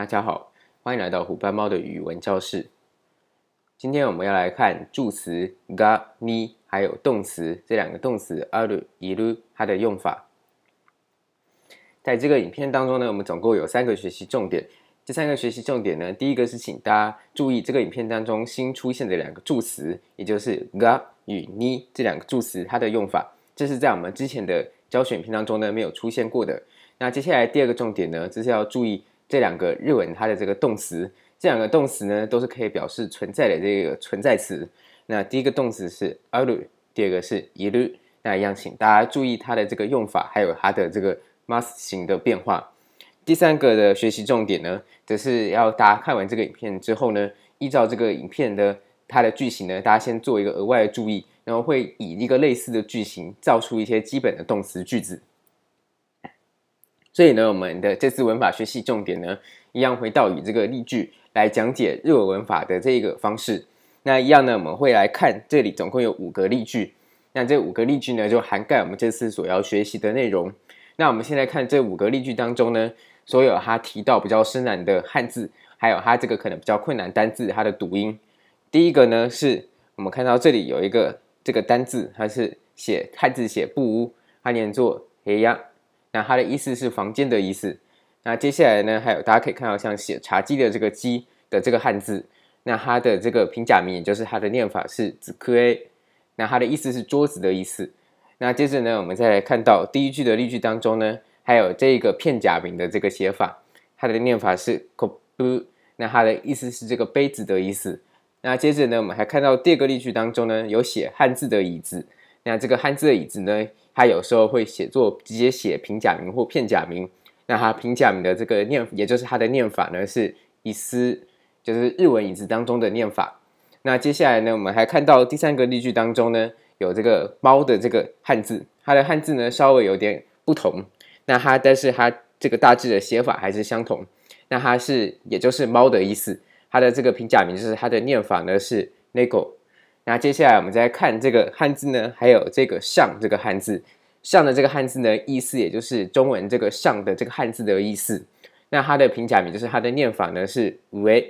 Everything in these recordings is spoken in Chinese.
大家好，欢迎来到虎斑猫的语文教室。今天我们要来看助词が、に，还有动词这两个动词ある、いる它的用法。在这个影片当中呢，我们总共有三个学习重点。这三个学习重点呢，第一个是请大家注意这个影片当中新出现的两个助词，也就是が与に这两个助词它的用法。这是在我们之前的教学影片当中呢没有出现过的。那接下来第二个重点呢，就是要注意。 这两个日文它的这个动词，这两个动词呢都是可以表示存在的这个存在词。那第一个动词是ある，第二个是いる。那一样，请大家注意它的这个用法，还有它的这个 mas 型的变化。第三个的学习重点呢，则是要大家看完这个影片之后呢，依照这个影片的它的句型呢，大家先做一个额外的注意，然后会以一个类似的句型造出一些基本的动词句子。 所以呢，我们的这次文法学习重点呢，一样回到以这个例句来讲解日文文法的这个方式。那一样呢，我们会来看这里总共有五个例句。那这五个例句呢，就涵盖我们这次所要学习的内容。那我们现在看这五个例句当中呢，所有它提到比较深难的汉字，还有它这个可能比较困难单字它的读音。第一个呢，是我们看到这里有一个这个单字，它是写汉字写布屋，它念作黑呀。那它的意思是房间的意思。那接下来呢，还有大家可以看到像写茶几的这个几的这个汉字，那它的这个平假名，也就是它的念法是机机。那它的意思是桌子的意思。那接着呢，我们再来看到第一句的例句当中呢，还有这个片假名的这个写法，它的念法是コップ。那它的意思是这个杯子的意思。那接着呢，我们还看到第二个例句当中呢，有写汉字的椅子。那这个汉字的椅子呢， 它有时候会写作直接写平假名或片假名，那它平假名的这个念，也就是它的念法呢是意思，就是日文椅子当中的念法。那接下来呢，我们还看到第三个例句当中呢，有这个猫的这个汉字，它的汉字呢稍微有点不同，那它但是它这个大致的写法还是相同。那它是也就是猫的意思，它的这个平假名就是它的念法呢是ネコ。那接下来我们再看这个汉字呢，还有这个上这个汉字，上的这个汉字呢，意思也就是中文这个上的这个汉字的意思。那它的平假名就是它的念法呢是上，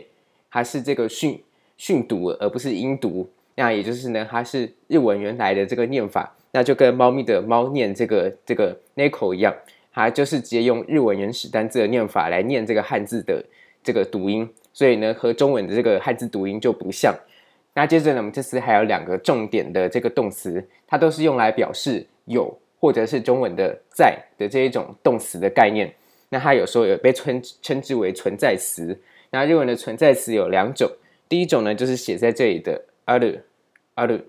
它是这个训训读而不是音读。那也就是呢，它是日文原来的这个念法，那就跟猫咪的猫念这个这个 neko 一样，它就是直接用日文原始单字的念法来念这个汉字的这个读音，所以呢，和中文的这个汉字读音就不像。那接着呢，我们这次还有两个重点的这个动词，它都是用来表示有或者是中文的在的这一种动词的概念。那它有时候也被称称之为存在词。那日文的存在词有两种，第一种呢就是写在这里的ある、ある、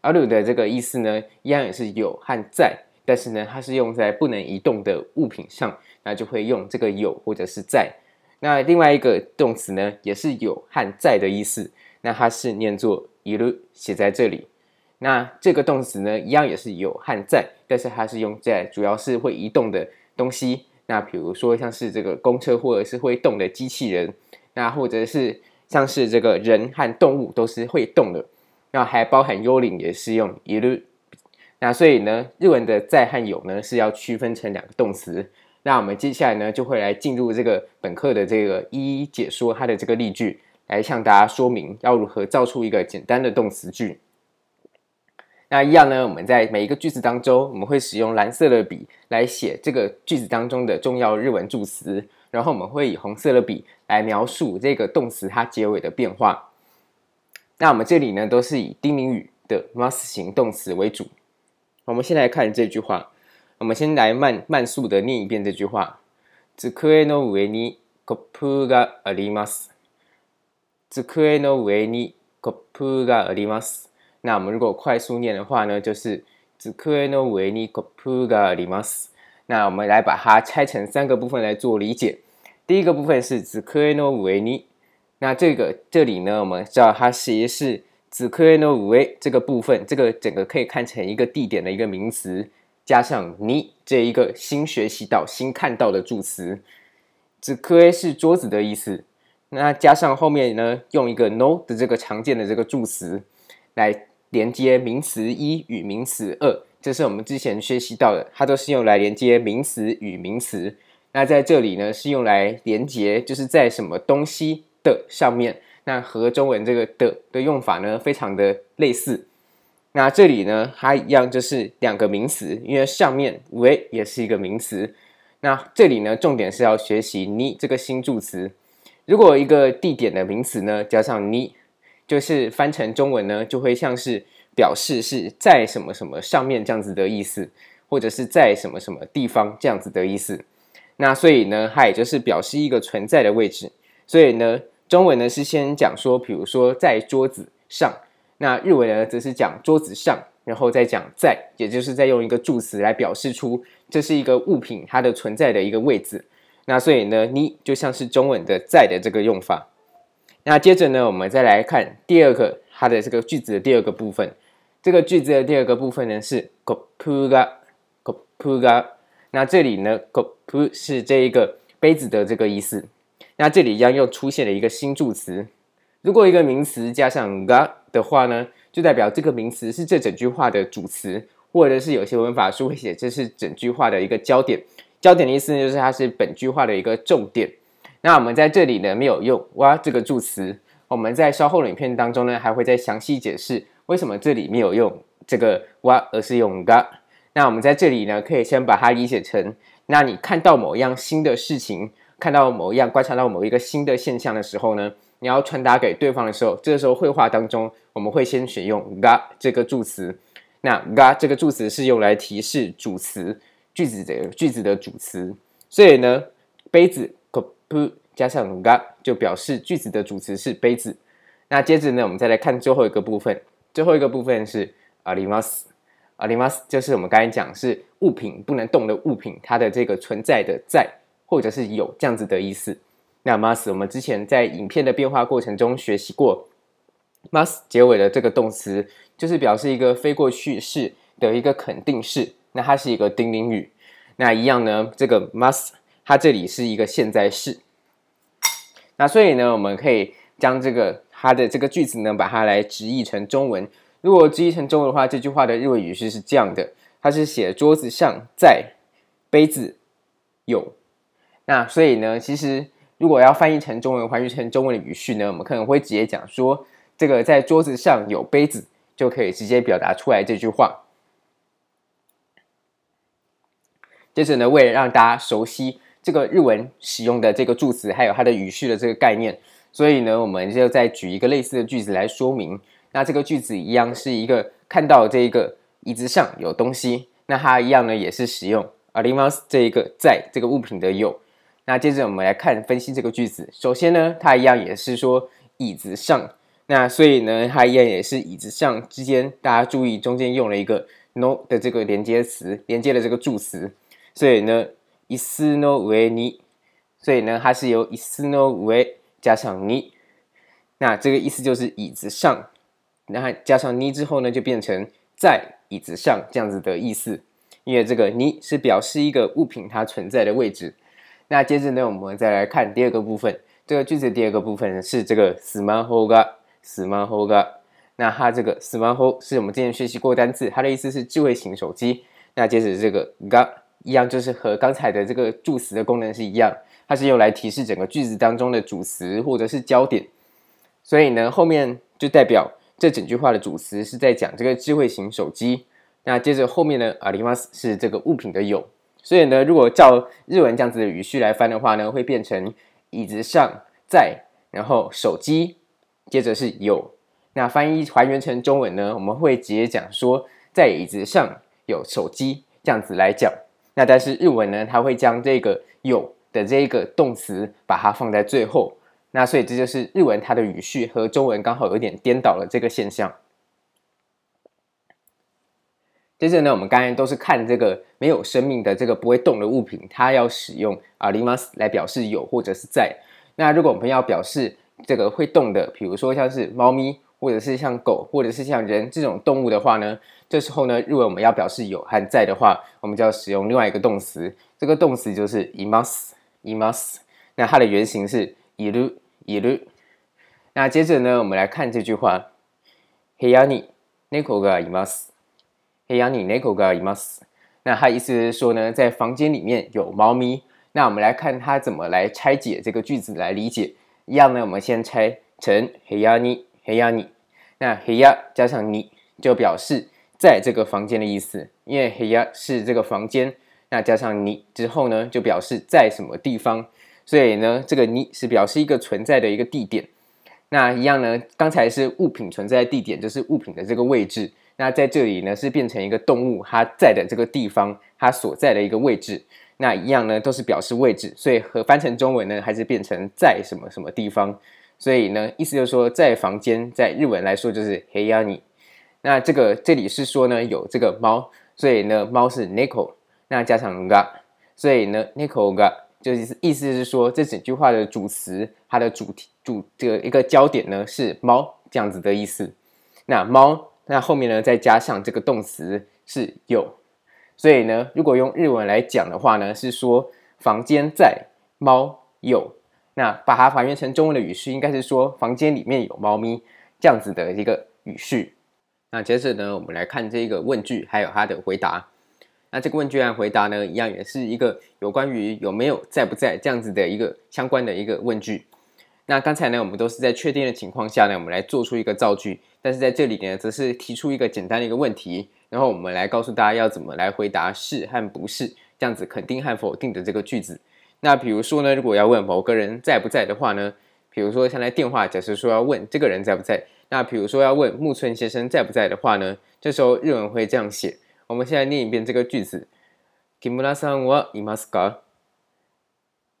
ある的这个意思呢，一样也是有和在，但是呢它是用在不能移动的物品上，那就会用这个有或者是在。那另外一个动词呢，也是有和在的意思。 那它是念作いる，写在这里。那这个动词呢，一样也是有和在，但是它是用在主要是会移动的东西。那比如说像是这个公车，或者是会动的机器人，那或者是像是这个人和动物都是会动的。那还包含幽灵，也是用いる。那所以呢，日文的在和有呢是要区分成两个动词。那我们接下来呢就会来进入这个本课的这个一一解说它的这个例句。 来向大家说明要如何造出一个简单的动词句。那一样呢，我们在每一个句子当中，我们会使用蓝色的笔来写这个句子当中的重要日文助词，然后我们会以红色的笔来描述这个动词它结尾的变化。那我们这里呢，都是以丁宁语的 mas 型动词为主。我们先来看这句话，我们先来慢慢速的念一遍这句话：机の上にコップがあります。 机の上にコップがあります。那我们如果快速念的话呢，就是机の上にコップがあります。那我们来把它拆成三个部分来做理解。第一个部分是机の上に，那这个这里呢，我们知道它其实是机の上这个部分，这个整个可以看成一个地点的一个名词，加上に这一个新学习到、新看到的助词。机是桌子的意思。 那加上后面呢，用一个 no 的这个常见的这个助词来连接名词一与名词二，这是我们之前学习到的，它都是用来连接名词与名词。那在这里呢，是用来连接，就是在什么东西的上面。那和中文这个的的用法呢，非常的类似。那这里呢，它一样就是两个名词，因为上面为也是一个名词。那这里呢，重点是要学习你这个新助词。如果一个地点的名词呢，加上你，就是翻成中文呢，就会像是表示是在什么什么上面这样子的意思，或者是在什么什么地方这样子的意思。那所以呢，它也就是表示一个存在的位置。所以呢，中文呢是先讲说，比如说在桌子上，那日文呢则是讲桌子上，然后再讲在，也就是再用一个助词来表示出这是一个物品它的存在的一个位置。那所以呢，你就像是中文的在的这个用法。那接着呢，我们再来看第二个它的这个句子的第二个部分。这个句子的第二个部分呢是コップがコップが。那这里呢，コップ是这一个杯子的这个意思。那这里一样又出现了一个新助词。如果一个名词加上が的话呢，就代表这个名词是这整句话的主词，或者是有些文法书会写这是整句话的一个焦点。 焦点的意思呢，就是它是本句话的一个重点。那我们在这里呢，没有用哇这个助词。我们在稍后的影片当中呢，还会再详细解释为什么这里没有用这个哇，而是用が。那我们在这里呢，可以先把它理解成：那你看到某一样新的事情，看到某一样观察到某一个新的现象的时候呢，你要传达给对方的时候，这个时候会话当中我们会先选用が这个助词。那が这个助词是用来提示主词。 句子的句子的主词，所以呢，杯子コップ加上が就表示句子的主词是杯子。那接着呢，我们再来看最后一个部分，最后一个部分是あります。あります就是我们刚才讲是物品不能动的物品，它的这个存在的在或者是有这样子的意思。那ます我们之前在影片的变化过程中学习过，ます结尾的这个动词就是表示一个非过去式的一个肯定式。 那它是一个丁宁语，那一样呢，这个 must 它这里是一个现在式。那所以呢，我们可以将这个它的这个句子呢，把它来直译成中文。如果直译成中文的话，这句话的日文语序是这样的：它是写桌子上在杯子有。那所以呢，其实如果要翻译成中文，翻译成中文的语序呢，我们可能会直接讲说，这个在桌子上有杯子，就可以直接表达出来这句话。接着呢，为了让大家熟悉这个日文使用的这个助词，还有它的语序的这个概念，所以呢，我们就再举一个类似的句子来说明。那这个句子一样是一个看到这一个椅子上有东西，那它一样呢也是使用あります这一个在这个物品的有。那接着我们来看分析这个句子。首先呢，它一样也是说椅子上，那所以呢，它一样也是椅子上之间，大家注意中间用了一个 no 的这个连接词，连接的这个助词。 所以呢，椅子の上に，所以呢，它是由椅子の上加上に，那这个意思就是椅子上，那加上に之后呢，就变成在椅子上这样子的意思。因为这个に是表示一个物品它存在的位置。那接着呢，我们再来看第二个部分，这个句子的第二个部分是这个スマホが、スマホが，那它这个スマホ是我们之前学习过单字，它的意思是智慧型手机。那接着这个が。 一样就是和刚才的这个助词的功能是一样，它是用来提示整个句子当中的主词或者是焦点，所以呢，后面就代表这整句话的主词是在讲这个智慧型手机。那接着后面呢，あります是这个物品的有，所以呢，如果照日文这样子的语序来翻的话呢，会变成椅子上在，然后手机，接着是有。那翻译还原成中文呢，我们会直接讲说在椅子上有手机这样子来讲。 那但是日文呢，它会将这个有的这个动词把它放在最后，那所以这就是日文它的语序和中文刚好有点颠倒了这个现象。接着呢，我们刚才都是看这个没有生命的这个不会动的物品，它要使用あります来表示有或者是在。那如果我们要表示这个会动的，比如说像是猫咪。或者是像狗，或者是像人这种动物的话呢， 这时候呢，如果我们要表示有和在的话，我们就要使用另外一个动词。这个动词就是います、います。那它的原型是いる、いる。那接着呢，我们来看这句话：部屋に猫がいます。部屋に猫がいます。那它意思是说呢，在房间里面有猫咪。 那我们来看它怎么来拆解这个句子来理解。一样呢，我们先拆成黑呀你黑呀你，那黑呀加上你就表示 在这个房间的意思，因为黑呀是这个房间，那加上你之后呢，就表示在什么地方，所以呢，这个你是表示一个存在的一个地点。那一样呢，刚才是物品存在的地点，就是物品的这个位置。那在这里呢，是变成一个动物它在的这个地方，它所在的一个位置。那一样呢，都是表示位置，所以和翻成中文呢，还是变成在什么什么地方。所以呢，意思就是说，在房间，在日文来说就是黑呀你。那这个这里是说呢，有这个猫，所以呢，猫是 n i c o 那加上が，所以呢，neko が就是意思是说，这整句话的主词，它的主题主这个一个焦点呢是猫这样子的意思。那猫。那后面呢，再加上这个动词是有，所以呢，如果用日文来讲的话呢，是说房间在，猫有。那把它还原成中文的语序，应该是说房间里面有猫咪这样子的一个语序。那接着呢，我们来看这个问句，还有它的回答。那这个问句和回答呢，一样也是一个有关于有没有在不在这样子的一个相关的一个问句。那刚才呢，我们都是在确定的情况下呢，我们来做出一个造句。但是在这里呢，则是提出一个简单的一个问题，然后我们来告诉大家要怎么来回答是和不是这样子肯定和否定的这个句子。那比如说呢，如果要问某个人在不在的话呢，比如说像在电话，假设说要问这个人在不在，那比如说要问木村先生在不在的话呢，这时候日文会这样写。我们现在念一遍这个句子：木村さんはいますか？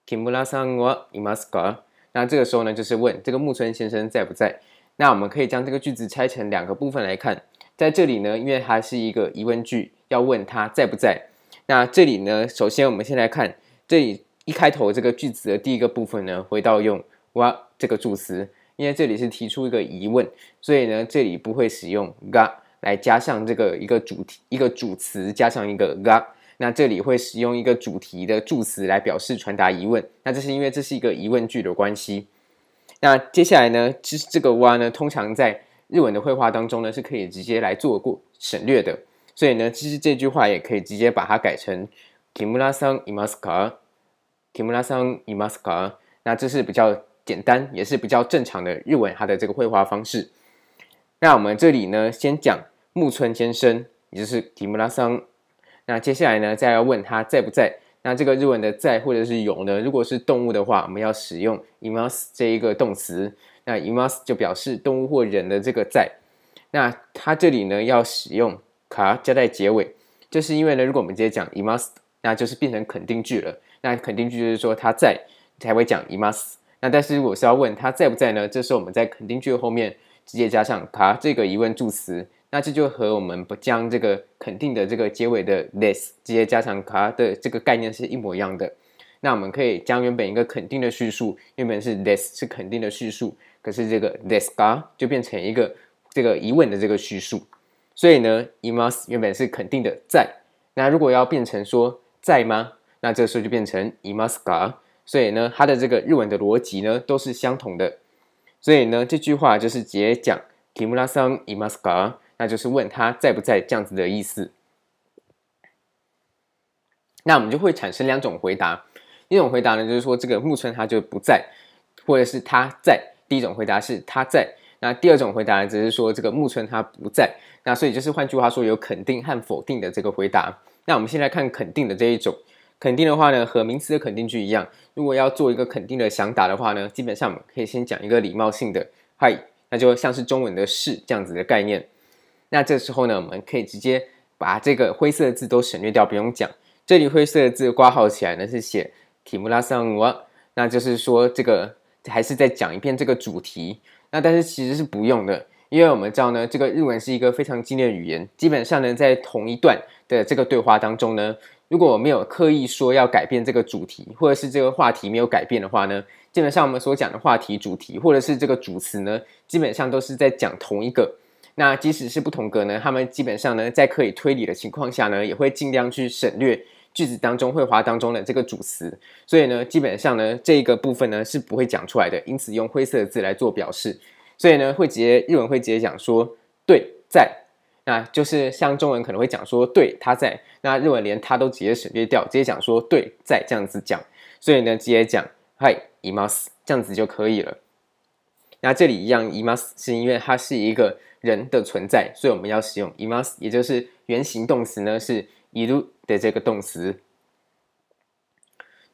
木村さんはいますか？那这个时候呢，就是问这个木村先生在不在。那我们可以将这个句子拆成两个部分来看。在这里呢，因为它是一个疑问句，要问他在不在。那这里呢，首先我们先来看这里一开头这个句子的第一个部分呢，回到用哇这个助词， 因为这里是提出一个疑问，所以呢，这里不会使用が来加上这个一个主题一个主词加上一个が。那这里会使用一个主题的助词来表示传达疑问。那这是因为这是一个疑问句的关系。那接下来呢，其实这个哇呢，通常在日文的会话当中呢，是可以直接来做过省略的。所以呢，其实这句话也可以直接把它改成木村さんいますか？木村さんいますか？那这是比较 简单，也是比较正常的日文它的这个会话方式。那我们这里呢，先讲木村先生，也就是木村さん。那接下来呢，再要问他在不在。那这个日文的在或者是有呢？如果是动物的话，我们要使用います这一个动词。那います就表示动物或人的这个在。那它这里呢要使用か加在结尾，就是因为呢，如果我们直接讲います，那就是变成肯定句了。那肯定句就是说他在才会讲います。 那但是如果是要问他在不在呢？这时候我们在肯定句的后面直接加上か这个疑问助词。那这就和我们不将这个肯定的这个结尾的 this 直接加上卡的这个概念是一模一样的。那我们可以将原本一个肯定的叙述，原本是 this 是肯定的叙述，可是这个 this 卡就变成一个这个疑问的这个叙述。所以呢います原本是肯定的在，那如果要变成说在吗？那这时候就变成いますか。 所以呢，它的这个日文的逻辑呢都是相同的。所以呢，这句话就是直接讲木村さんいますか？那就是问他在不在这样子的意思。那我们就会产生两种回答，一种回答呢就是说这个木村他就不在，或者是他在。第一种回答是他在，那第二种回答呢只是说这个木村他不在。那所以就是换句话说有肯定和否定的这个回答。那我们先来看肯定的这一种， 肯定的话呢和名词的肯定句一样，如果要做一个肯定的详答的话呢，基本上我们可以先讲一个礼貌性的嗨，那就像是中文的是这样子的概念。那这时候呢，我们可以直接把这个灰色的字都省略掉，不用讲。这里灰色的字括号起来呢，是写木村さんは，那就是说这个还是再讲一遍这个主题。那但是其实是不用的，因为我们知道呢，这个日文是一个非常精炼的语言，基本上呢，在同一段的这个对话当中呢， 如果我没有刻意说要改变这个主题，或者是这个话题没有改变的话呢，基本上我们所讲的话题、主题或者是这个主词呢，基本上都是在讲同一个。那即使是不同格呢，他们基本上呢，在可以推理的情况下呢，也会尽量去省略句子当中会话当中的这个主词，所以呢，基本上呢，这个部分呢是不会讲出来的，因此用灰色的字来做表示，所以呢，会直接日文会直接讲说对在，那就是像中文可能会讲说对他在，那日文连他都直接省略掉，直接讲说对在这样子讲，所以呢直接讲はいいます这样子就可以了。那这里一样います是因为它是一个人的存在，所以我们要使用います，也就是原形动词呢是いる的这个动词。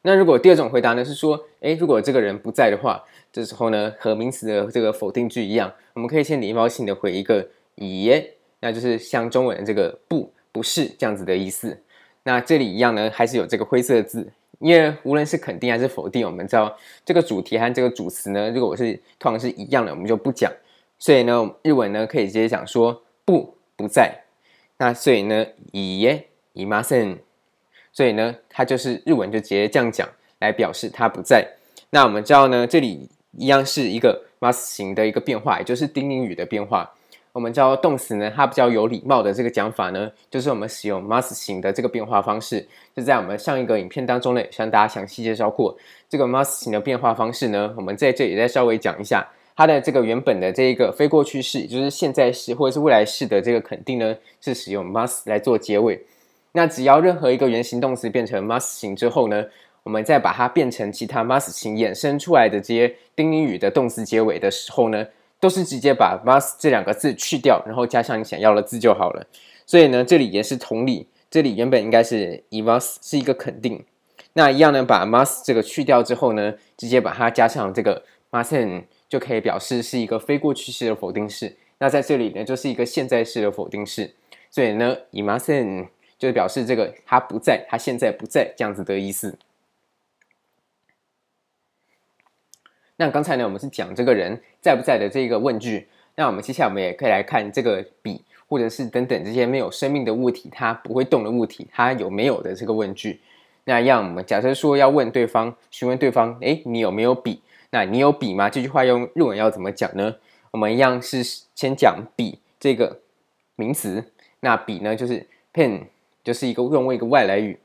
那如果第二种回答呢是说，诶，如果这个人不在的话，这时候呢和名词的这个否定句一样，我们可以先礼貌性的回一个いいえ。 那就是像中文的这个不不是这样子的意思。那这里一样呢，还是有这个灰色的字，因为无论是肯定还是否定，我们知道这个主题和这个主词呢，如果是通常是一样的，我们就不讲。所以呢，日文呢可以直接讲说不不在。那所以呢，いいえ、いません。所以呢，它就是日文就直接这样讲来表示它不在。那我们知道呢，这里一样是一个ます形的一个变化，也就是丁宁语的变化。 我们叫动词呢，它比较有礼貌的这个讲法呢，就是我们使用 must 型的这个变化方式。就在我们上一个影片当中呢，向大家详细介绍过这个 must 型的变化方式呢。我们在这里再稍微讲一下它的这个原本的这一个非过去式，就是现在式或者是未来式的这个肯定呢，是使用 must 来做结尾。那只要任何一个原形动词变成 must 型之后呢，我们再把它变成其他 must 型衍生出来的这些丁宁语的动词结尾的时候呢，都是直接把 must 这两个字去掉，然后加上你想要的字就好了。所以呢，这里也是同理，这里原本应该是 i must 是一个肯定，那一样呢，把 must 这个去掉之后呢，直接把它加上这个 mustn't 就可以表示是一个非过去式的否定式。那在这里呢，就是一个现在式的否定式。所以呢，i mustn't 就表示这个他不在，他现在不在这样子的意思。那刚才呢，我们是讲这个人在不在的这个问句。那我们接下来我们也可以来看这个笔，或者是等等这些没有生命的物体，它不会动的物体，它有没有的这个问句。那让我们假设说要问对方，询问对方，诶，你有没有笔？那你有笔吗？这句话用日文要怎么讲呢？我们一样是先讲笔这个名词。那笔呢，就是 pen，就是一个用为一个外来语。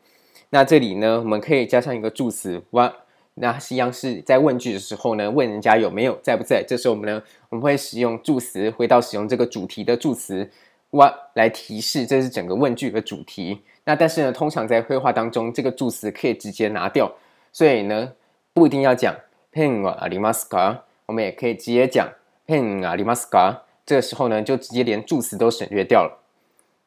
那这里呢，我们可以加上一个助词 wa。那一样是在问句的时候呢，问人家有没有在不在。这时候我们呢，我们会使用助词，回到使用这个主题的助词 wa 来提示这是整个问句的主题。那但是呢，通常在会话当中，这个助词可以直接拿掉，所以呢，不一定要讲ペンはありますか，我们也可以直接讲ペンありますか。这个时候呢，就直接连助词都省略掉了。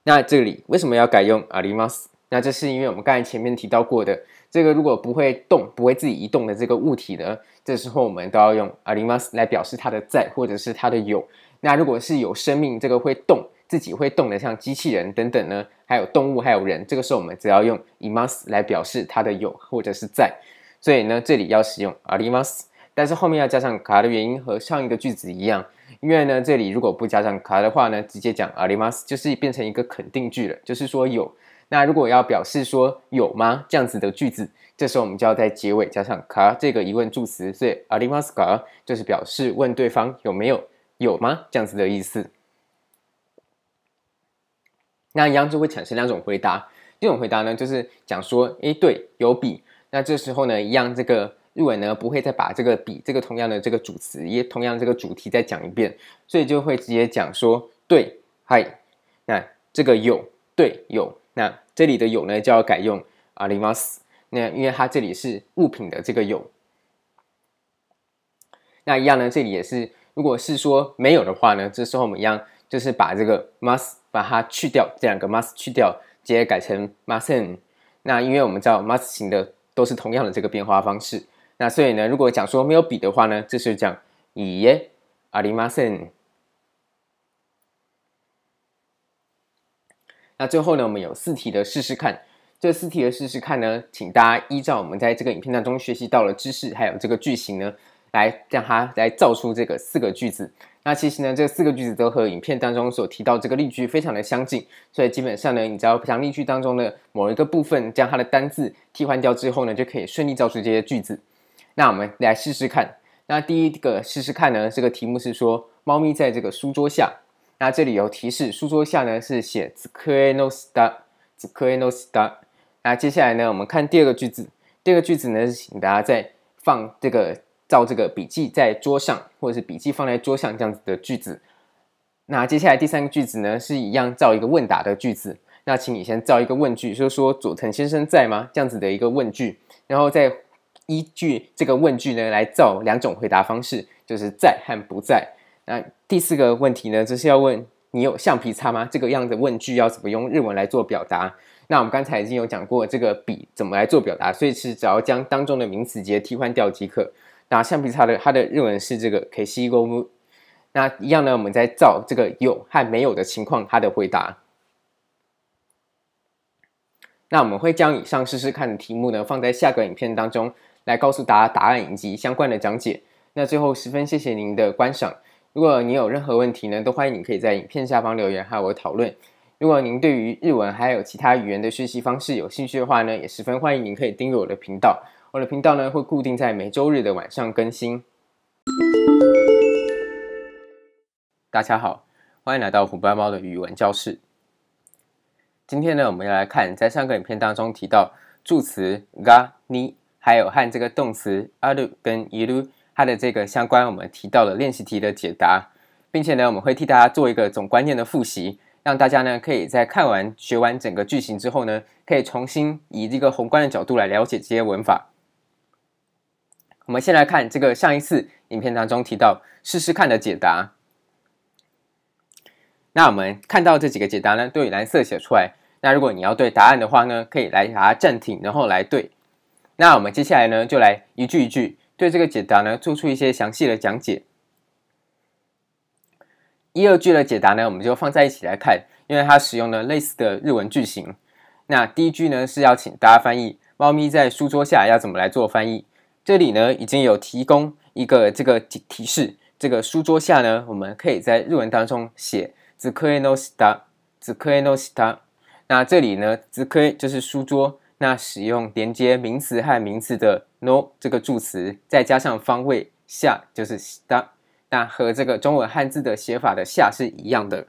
那这里为什么要改用あります？ 那这是因为我们刚才前面提到过的。这个如果不会动、不会自己移动的这个物体呢，这时候我们都要用あります来表示它的在或者是它的有。那如果是有生命、这个会动、自己会动的，像机器人等等呢，还有动物、还有人，这个时候我们只要用います来表示它的有或者是在。所以呢，这里要使用あります，但是后面要加上か的原因和上一个句子一样，因为呢，这里如果不加上か的话呢，直接讲あります就是变成一个肯定句了，就是说有。 那如果要表示说有吗这样子的句子，这时候我们就要在结尾加上か这个疑问助词，所以ありますか就是表示问对方有没有有吗这样子的意思。那一样就会产生两种回答，一种回答呢就是讲说，诶对，有笔。那这时候呢，一样这个日文呢不会再把这个笔这个同样的这个主词，也同样这个主题再讲一遍，所以就会直接讲说，对，嗨，那这个有，对，有。 那这里的有呢，就要改用あります。那因为它这里是物品的这个有。那一样呢，这里也是，如果是说没有的话呢，这时候我们一样就是把这个 must 把它去掉，这两个 must 去掉，直接改成 mustn't。那因为我们知道 must 型的都是同样的这个变化方式。那所以呢，如果讲说没有笔的话呢，这是讲いいえ、ありません。 那最后呢，我们有四题的试试看。这四题的试试看呢，请大家依照我们在这个影片当中学习到的知识，还有这个句型呢，来让它来造出这个四个句子。那其实呢，这四个句子都和影片当中所提到这个例句非常的相近，所以基本上呢，你只要将例句当中的某一个部分将它的单字替换掉之后呢，就可以顺利造出这些句子。那我们来试试看。那第一个试试看呢，这个题目是说，猫咪在这个书桌下。那这里有提示，书桌下呢是写机の下，机の下。那接下来呢，我们看第二个句子。第二个句子呢请大家再放这个照这个笔记在桌上，或者是笔记放在桌上这样子的句子。那接下来第三个句子呢，是一样造一个问答的句子。那请你先造一个问句，就说佐藤先生在吗？这样子的一个问句，然后再依据这个问句呢来造两种回答方式，就是在和不在。那第四个问题呢，就是要问你有橡皮擦吗？这个样子问句要怎么用日文来做表达？那我们刚才已经有讲过这个笔怎么来做表达，所以是只要将当中的名词节替换掉即可。那橡皮擦的它的日文是这个 keishi 那一样呢，我们在造这个有和没有的情况，它的回答。那我们会将以上试试看的题目呢，放在下个影片当中来告诉大家答案以及相关的讲解。那最后十分谢谢您的观赏。如果你有任何问题呢，都欢迎你可以在影片下方留言和我讨论。如果您对于日文还有其他语言的学习方式有兴趣的话呢，也十分欢迎您可以订阅我的频道。我的频道呢会固定在每周日的晚上更新。大家好，欢迎来到虎斑猫的语文教室。今天呢，我们要来看在上个影片当中提到助词がに，还有和这个动词ある跟いる 它的这个相关，我们提到了练习题的解答，并且呢，我们会替大家做一个总观念的复习，让大家呢可以在看完学完整个句型之后呢，可以重新以这个宏观的角度来了解这些文法。我们先来看这个上一次影片当中提到试试看的解答。那我们看到这几个解答呢，都以蓝色写出来。那如果你要对答案的话呢，可以来把它暂停，然后来对。那我们接下来呢，就来一句一句对这个解答呢，做出一些详细的讲解。一、二句的解答呢，我们就放在一起来看，因为它使用了类似的日文句型。那第一句呢，是要请大家翻译“猫咪在书桌下”要怎么来做翻译。这里呢，已经有提供一个这个提示，这个书桌下呢，我们可以在日文当中写。机の下，机の下。那这里呢，机就是书桌。那使用连接名词和名词的 no 这个助词，再加上方位下就是 sta，。那和这个中文汉字的写法的下是一样的。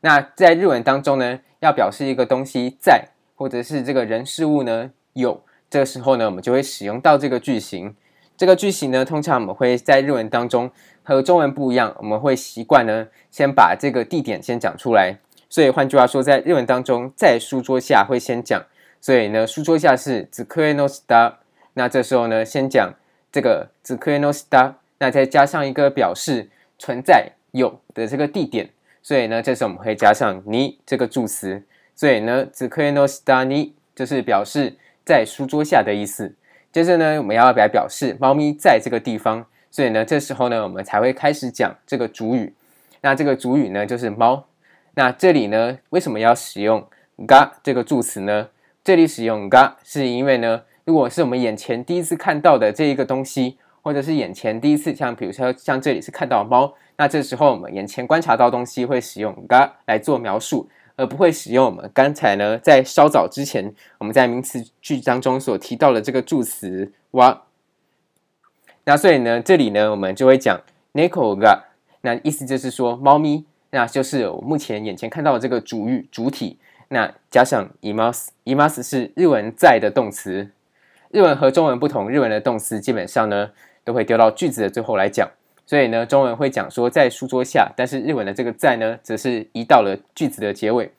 那在日文当中呢，要表示一个东西在，或者是这个人事物呢有，这个时候呢，我们就会使用到这个句型。这个句型呢，通常我们会在日文当中。和中文不一样，我们会习惯呢，先把这个地点先讲出来。所以换句话说，在日文当中，在书桌下会先讲。所以呢，书桌下是机の下。那这时候呢，先讲这个机の下，那再加上一个表示存在有的这个地点。所以呢，这时候我们会加上に这个助词。所以呢，机の下に就是表示在书桌下的意思。接着呢，我们要来表示猫咪在这个地方。所以呢，这时候呢，我们才会开始讲这个主语。那这个主语呢，就是猫。那这里呢，为什么要使用が这个助词呢？ 这里使用が是因为呢，如果是我们眼前第一次看到的这一个东西，或者是眼前第一次像比如说像这里是看到猫，那这时候我们眼前观察到东西会使用が来做描述，而不会使用我们刚才呢在稍早之前我们在名词句当中所提到的这个助词は。那所以呢，这里呢，我们就会讲猫が，那意思就是说猫咪，那就是我目前眼前看到的这个主语主体， 那加上います，います是日文在的动词。日文和中文不同，日文的动词基本上呢都会丢到句子的最后来讲，所以呢，中文会讲说在书桌下，但是日文的这个在呢，则是移到了句子的结尾。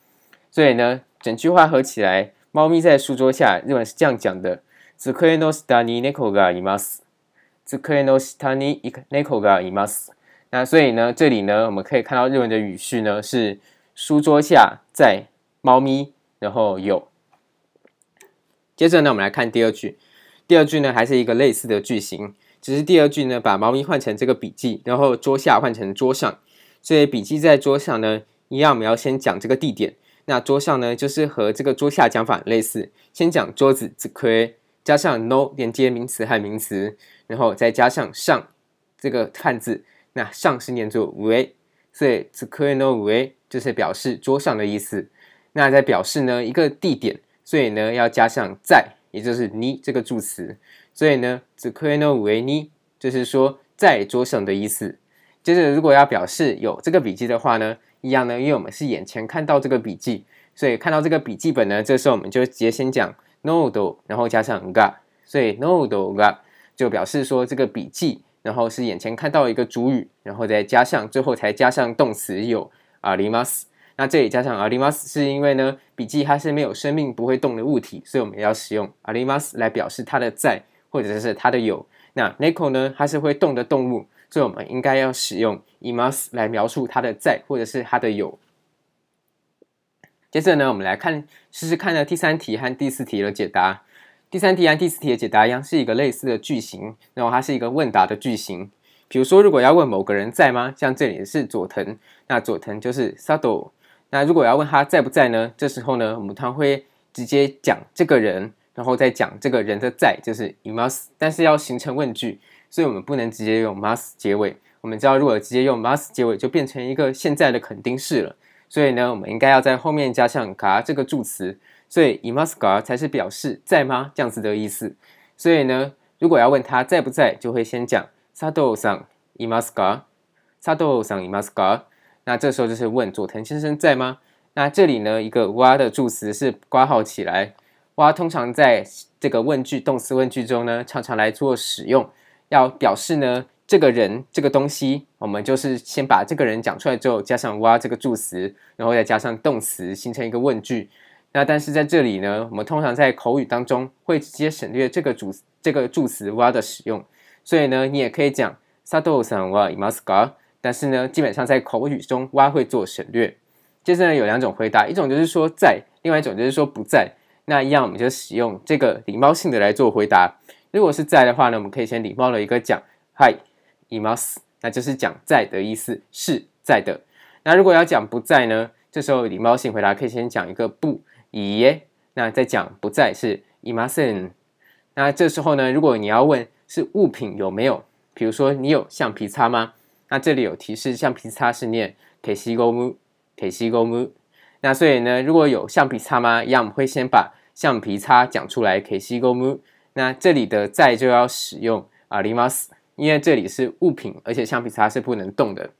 所以呢，整句话合起来，猫咪在书桌下，日文是这样讲的：机の下に猫がいます。机の下に猫がいます。那所以呢，这里呢，我们可以看到日文的语序呢是书桌下在 猫咪，然后有。接着呢，我们来看第二句。第二句呢，还是一个类似的句型，只是第二句呢，把猫咪换成这个笔记，然后桌下换成桌上。所以笔记在桌上呢，一样我们要先讲这个地点。那桌上呢，就是和这个桌下讲法类似，先讲桌子机加上 no 连接名词和名词，然后再加上上这个汉字，那上是念作上，所以机の上就是表示桌上的意思。那在表示呢一个地点，所以呢要加上在，也就是に这个助词。所以呢机の上に就是说在桌上的意思。接着如果要表示有这个笔记的话呢，一样呢，因为我们是眼前看到这个笔记，所以看到这个笔记本呢，这时候我们就直接先讲。ノート，然后加上が，所以ノートが就表示说这个笔记，然后是眼前看到一个主语，然后再加上最后才加上动词有 あります。 那这里加上あります，是因为呢，笔记它是没有生命、不会动的物体，所以我们要使用あります来表示它的在，或者是它的有。那猫呢，它是会动的动物，所以我们应该要使用います来描述它的在，或者是它的有。接着呢，我们来看试试看呢第三题和第四题的解答。第三题和第四题的解答一样，是一个类似的句型，然后它是一个问答的句型。比如说，如果要问某个人在吗？像这里是佐藤，那佐藤就是佐藤。 那如果要问他在不在呢？这时候呢，我们他会直接讲这个人，然后再讲这个人的在，就是います。但是要形成问句，所以我们不能直接用ます结尾。我们知道，如果直接用ます结尾，就变成一个现在的肯定式了。所以呢，我们应该要在后面加上が这个助词，所以いますか才是表示在吗这样子的意思。所以呢，如果要问他在不在，就会先讲佐藤さんいますか？佐藤さんいますか？ 那这时候就是问佐藤先生在吗？那这里呢，一个哇的助词是括号起来。哇通常在这个问句动词问句中呢，常常来做使用，要表示呢这个人这个东西，我们就是先把这个人讲出来之后，加上哇这个助词，然后再加上动词，形成一个问句。那但是在这里呢，我们通常在口语当中会直接省略这个主这个助词哇的使用，所以呢，你也可以讲佐藤さんはいますか？ 但是呢，基本上在口语中，哇会做省略。接着呢，有两种回答，一种就是说在，另外一种就是说不在。那一样，我们就使用这个礼貌性的来做回答。如果是在的话呢，我们可以先礼貌的一个讲，はい、います，那就是讲在的意思，是在的。那如果要讲不在呢，这时候礼貌性回答可以先讲一个不、いいえ，那再讲不在是いません。那这时候呢，如果你要问是物品有没有，比如说你有橡皮擦吗？ 那这里有提示，橡皮擦是念消しゴム，消しゴム。那所以呢，如果有橡皮擦吗？一样我们会先把橡皮擦讲出来，消しゴム。那这里的在就要使用あります，因为这里是物品，而且橡皮擦是不能动的。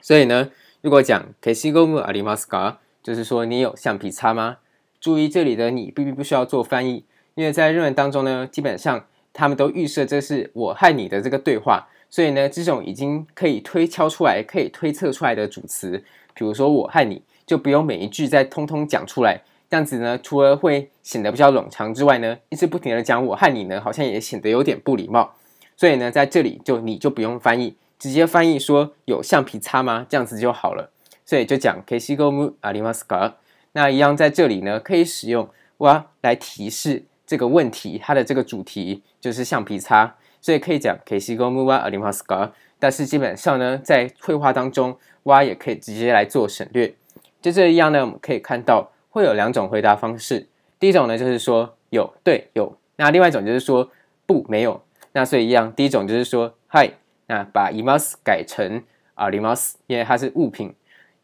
所以呢，如果讲消しゴムありますか，就是说你有橡皮擦吗？注意这里的你必必不需要做翻译，因为在日文当中呢，基本上他们都预设这是我和你的这个对话。 所以呢，这种已经可以推敲出来、可以推测出来的主词，比如说我和你，就不用每一句再通通讲出来。这样子呢，除了会显得比较冗长之外呢，一直不停的讲我和你呢，好像也显得有点不礼貌。所以呢，在这里就你就不用翻译，直接翻译说有橡皮擦吗？这样子就好了。所以就讲消しゴムありますか？那一样在这里呢，可以使用哇来提示这个问题，它的这个主题就是橡皮擦。 所以可以讲消しゴムはありますか？但是基本上呢，在会话当中，哇也可以直接来做省略。就这一样呢，我们可以看到会有两种回答方式。第一种呢，就是说有对有，那另外一种就是说不没有。那所以一样，第一种就是说はい，那把います改成あります，因为它是物品。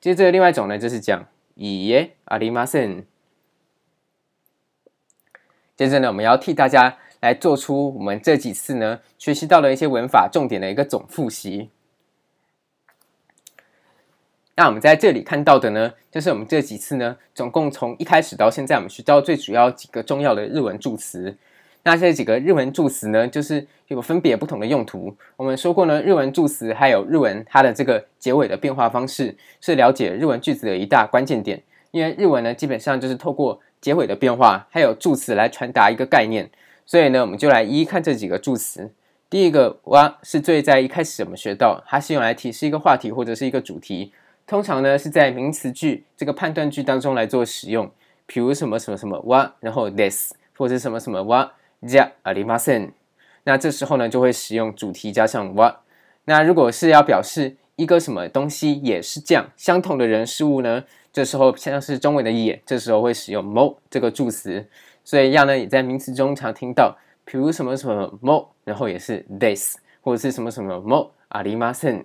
接着另外一种呢，就是讲いいえありません。接着呢，我们要替大家。 来做出我们这几次呢学习到了一些文法重点的一个总复习。那我们在这里看到的呢，就是我们这几次呢，总共从一开始到现在，我们学到最主要几个重要的日文助词。那这几个日文助词呢，就是有分别不同的用途。我们说过呢，日文助词还有日文它的这个结尾的变化方式，是了解日文句子的一大关键点。因为日文呢，基本上就是透过结尾的变化，还有助词来传达一个概念。所以呢，我们就来一一看这几个助词。第一个哇是最在一开始我们学到，它是用来提示一个话题或者是一个主题，通常呢是在名词句这个判断句当中来做使用。比如什么什么什么哇，然后 this 或者什么什么哇じゃありません。那这时候呢就会使用主题加上哇。那如果是要表示一个什么东西也是这样，相同的人事物呢，这时候像是中文的也，这时候会使用も这个助词。 所以，一样呢，也在名词中常听到，比如什么什么も，然后也是 this，或者是什么什么もありません。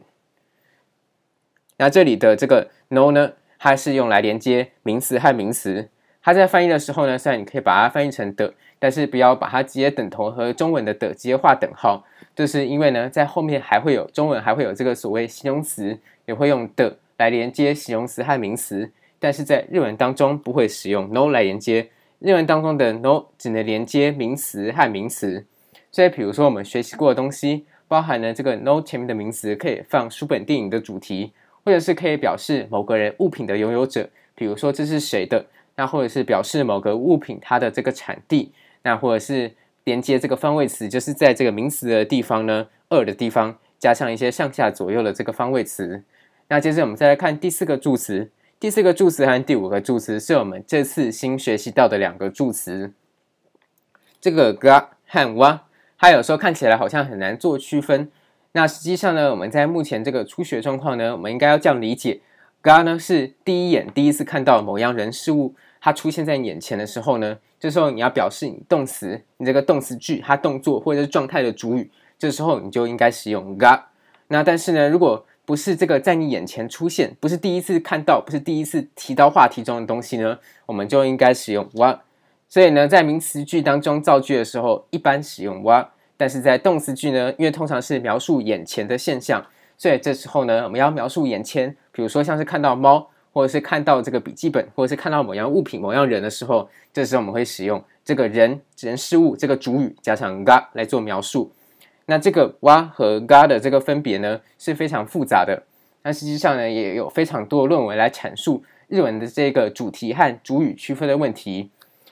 那这里的这个 no 呢，它是用来连接名词和名词。它在翻译的时候呢，虽然你可以把它翻译成的，但是不要把它直接等同和中文的的直接画等号，就是因为呢，在后面还会有中文还会有这个所谓形容词，也会用的来连接形容词和名词，但是在日文当中不会使用 no 来连接。 日文当中的 no 只能连接名词和名词，所以比如说我们学习过的东西，包含了这个 no 前面的名词可以放书本电影的主题，或者是可以表示某个人物品的拥有者，比如说这是谁的，那或者是表示某个物品它的这个产地，那或者是连接这个方位词，就是在这个名词的地方呢，二的地方加上一些上下左右的这个方位词。那接着我们再来看第四个助词，第四个助词和第五个助词是我们这次新学习到的两个助词，这个が和わ，它有时候看起来好像很难做区分。那实际上呢，我们在目前这个初学状况呢，我们应该要这样理解：が呢是第一眼第一次看到某样人事物，它出现在眼前的时候呢，这时候你要表示你动词，你这个动词句它动作或者是状态的主语，这时候你就应该使用が。那但是呢，如果 不是这个在你眼前出现，不是第一次看到，不是第一次提到话题中的东西呢，我们就应该使用わ。所以呢，在名词句当中造句的时候，一般使用わ。但是在动词句呢，因为通常是描述眼前的现象，所以这时候呢，我们要描述眼前，比如说像是看到猫，或者是看到这个笔记本，或者是看到某样物品、某样人的时候，这时候我们会使用这个人、人事物这个主语加上が来做描述。 那这个わ和が的这个分别呢，是非常复杂的。那实际上呢，也有非常多的论文来阐述日文的这个主题和主语区分的问题。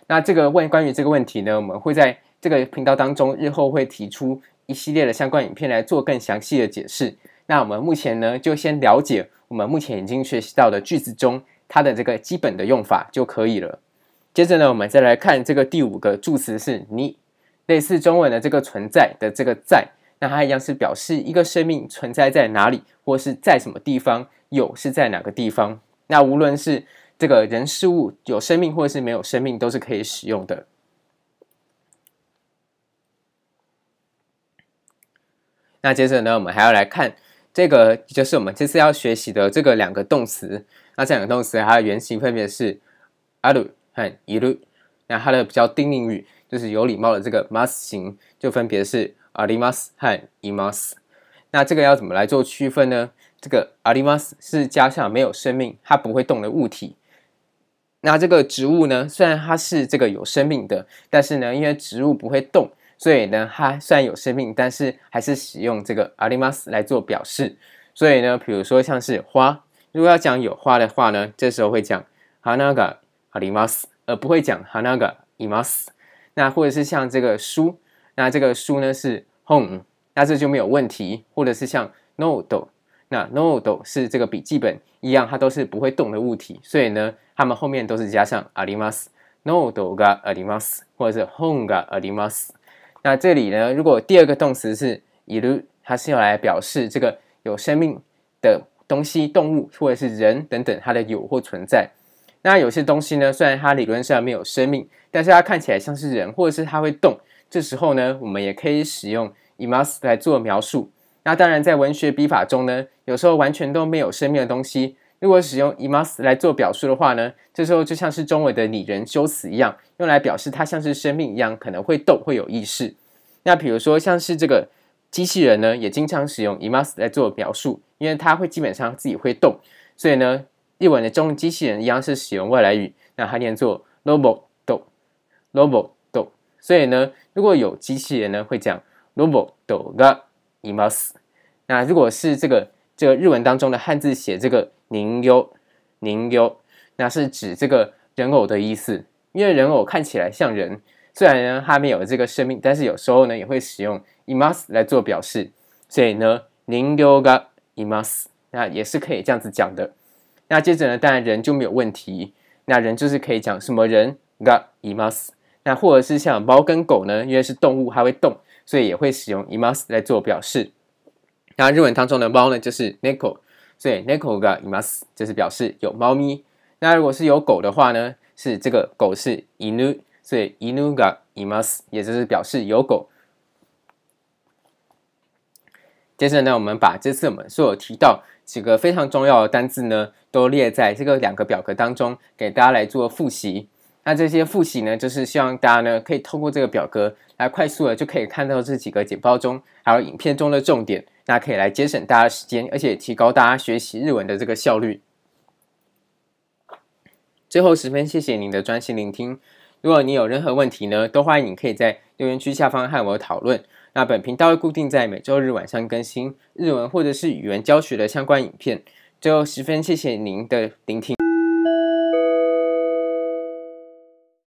那这个问关于这个问题呢，我们会在这个频道当中日后会提出一系列的相关影片来做更详细的解释。那我们目前呢，就先了解我们目前已经学习到的句子中它的这个基本的用法就可以了。接着呢，我们再来看这个第五个助词是に。 类似中文的这个存在的这个在，那它一样是表示一个生命存在在哪里，或是在什么地方，有是在哪个地方。那无论是这个人事物有生命或是没有生命，都是可以使用的。那接着呢，我们还要来看这个，就是我们这次要学习的这个两个动词。那这两个动词它的原型分别是ある和いる。那它的比较丁宁语。 就是有礼貌的这个 must 型，就分别是あります和います。那这个要怎么来做区分呢？这个あります是加上没有生命，它不会动的物体。那这个植物呢，虽然它是这个有生命的，但是呢，因为植物不会动，所以呢，它虽然有生命，但是还是使用这个あります来做表示。所以呢，比如说像是花，如果要讲有花的话呢，这时候会讲花があります，而不会讲花がいます。 那或者是像这个书，那这个书呢是 home，那这就没有问题。或者是像 note，那 note 是这个笔记本一样，它都是不会动的物体，所以呢，它们后面都是加上あります。note があります，或者是 home があります。那这里呢，如果第二个动词是いる，它是用来表示这个有生命的东西、动物或者是人等等，它的有或存在。 那有些东西呢，虽然它理论上没有生命，但是它看起来像是人，或者是它会动。这时候呢，我们也可以使用います来做描述。那当然，在文学笔法中呢，有时候完全都没有生命的东西，如果使用います来做表述的话呢，这时候就像是中文的拟人修辞一样，用来表示它像是生命一样，可能会动，会有意识。那比如说像是这个机器人呢，也经常使用います来做描述，因为它会基本上自己会动，所以呢。 日文的中文机器人一样是使用外来语，那它念作 robot，robot，所以呢，如果有机器人呢，会讲 robot がいます。那如果是这个这个日文当中的汉字写这个人形，人形，那是指这个人偶的意思，因为人偶看起来像人，虽然呢它没有这个生命，但是有时候呢也会使用います来做表示，所以呢人形がいます，那也是可以这样子讲的。 那接着呢，当然人就没有问题。那人就是可以讲什么人がいます。那或者是像猫跟狗呢，因为是动物，还会动，所以也会使用います来做表示。那日文当中的猫呢，就是猫，所以猫がいます就是表示有猫咪。那如果是有狗的话呢，是这个狗是犬，所以犬がいます，也就是表示有狗。接着呢，我们把这次我们所有提到 几个非常重要的单字呢，都列在这个两个表格当中，给大家来做复习。那这些复习呢，就是希望大家呢可以透过这个表格来快速的就可以看到这几个简报中还有影片中的重点，那可以来节省大家时间，而且提高大家学习日文的这个效率。最后十分谢谢您的专心聆听。如果你有任何问题呢，都欢迎你可以在留言区下方和我讨论。那本频道会固定在每周日晚上更新日文或者是语文教学的相关影片。最后十分谢谢您的聆听。